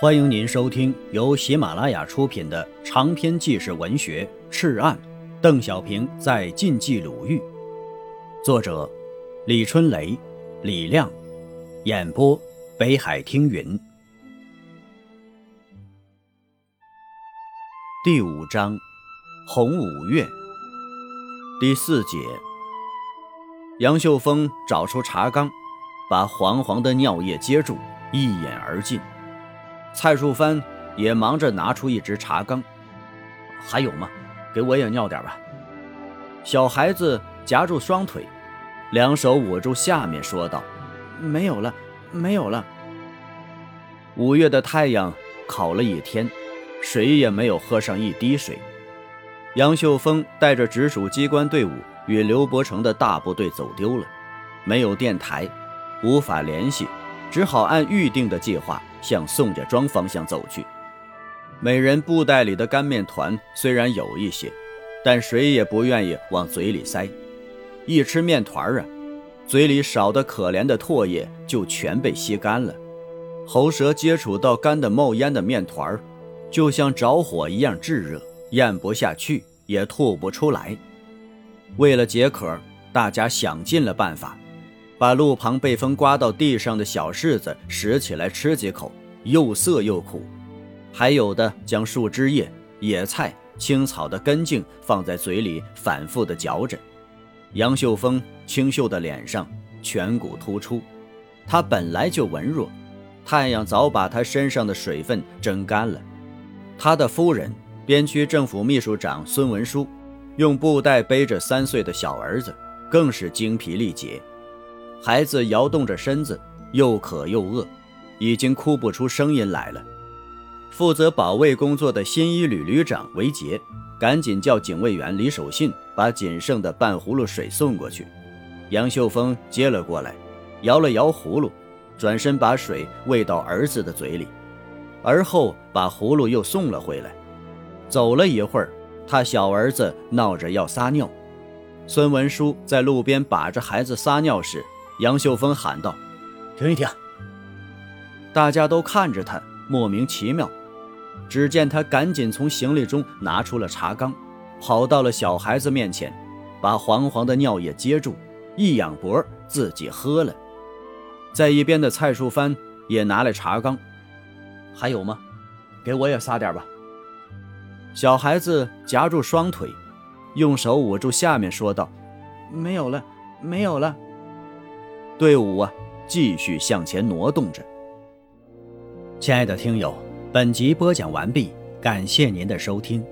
欢迎您收听由喜马拉雅出品的长篇纪实文学《赤案》，邓小平在晋冀鲁豫，作者李春雷、李亮，演播北海听云。第五章，红五月，第四节。杨秀峰找出茶缸，把黄黄的尿液接住，一饮而尽。蔡树帆也忙着拿出一只茶缸，还有吗？给我也尿点吧。小孩子夹住双腿，两手捂住下面，说道：“没有了，没有了。”五月的太阳烤了一天，水也没有喝上一滴水。杨秀峰带着直属机关队伍与刘伯承的大部队走丢了，没有电台，无法联系，只好按预定的计划。向宋家庄方向走去。每人布袋里的干面团虽然有一些，但谁也不愿意往嘴里塞。一吃面团啊，嘴里少的可怜的唾液就全被吸干了。喉舌接触到干的冒烟的面团，就像着火一样炙热，咽不下去也吐不出来。为了解渴，大家想尽了办法。把路旁被风刮到地上的小柿子拾起来吃几口，又涩又苦；还有的将树枝叶、野菜、青草的根茎放在嘴里反复的嚼着。杨秀峰清秀的脸上颧骨突出，他本来就文弱，太阳早把他身上的水分蒸干了。他的夫人边区政府秘书长孙文书，用布袋背着三岁的小儿子，更是精疲力竭。孩子摇动着身子，又渴又饿，已经哭不出声音来了。负责保卫工作的新一旅旅长韦杰，赶紧叫警卫员李守信把仅剩的半葫芦水送过去。杨秀峰接了过来，摇了摇葫芦，转身把水喂到儿子的嘴里，而后把葫芦又送了回来。走了一会儿，他小儿子闹着要撒尿，孙文书在路边把着孩子撒尿时。杨秀峰喊道：“停一停！”大家都看着他，莫名其妙。只见他赶紧从行李中拿出了茶缸，跑到了小孩子面前，把黄黄的尿液接住，一仰脖自己喝了。在一边的蔡树藩也拿来茶缸，还有吗？给我也撒点吧。小孩子夹住双腿，用手捂住下面，说道：“没有了，没有了。”队伍啊，继续向前挪动着。亲爱的听友，本集播讲完毕，感谢您的收听。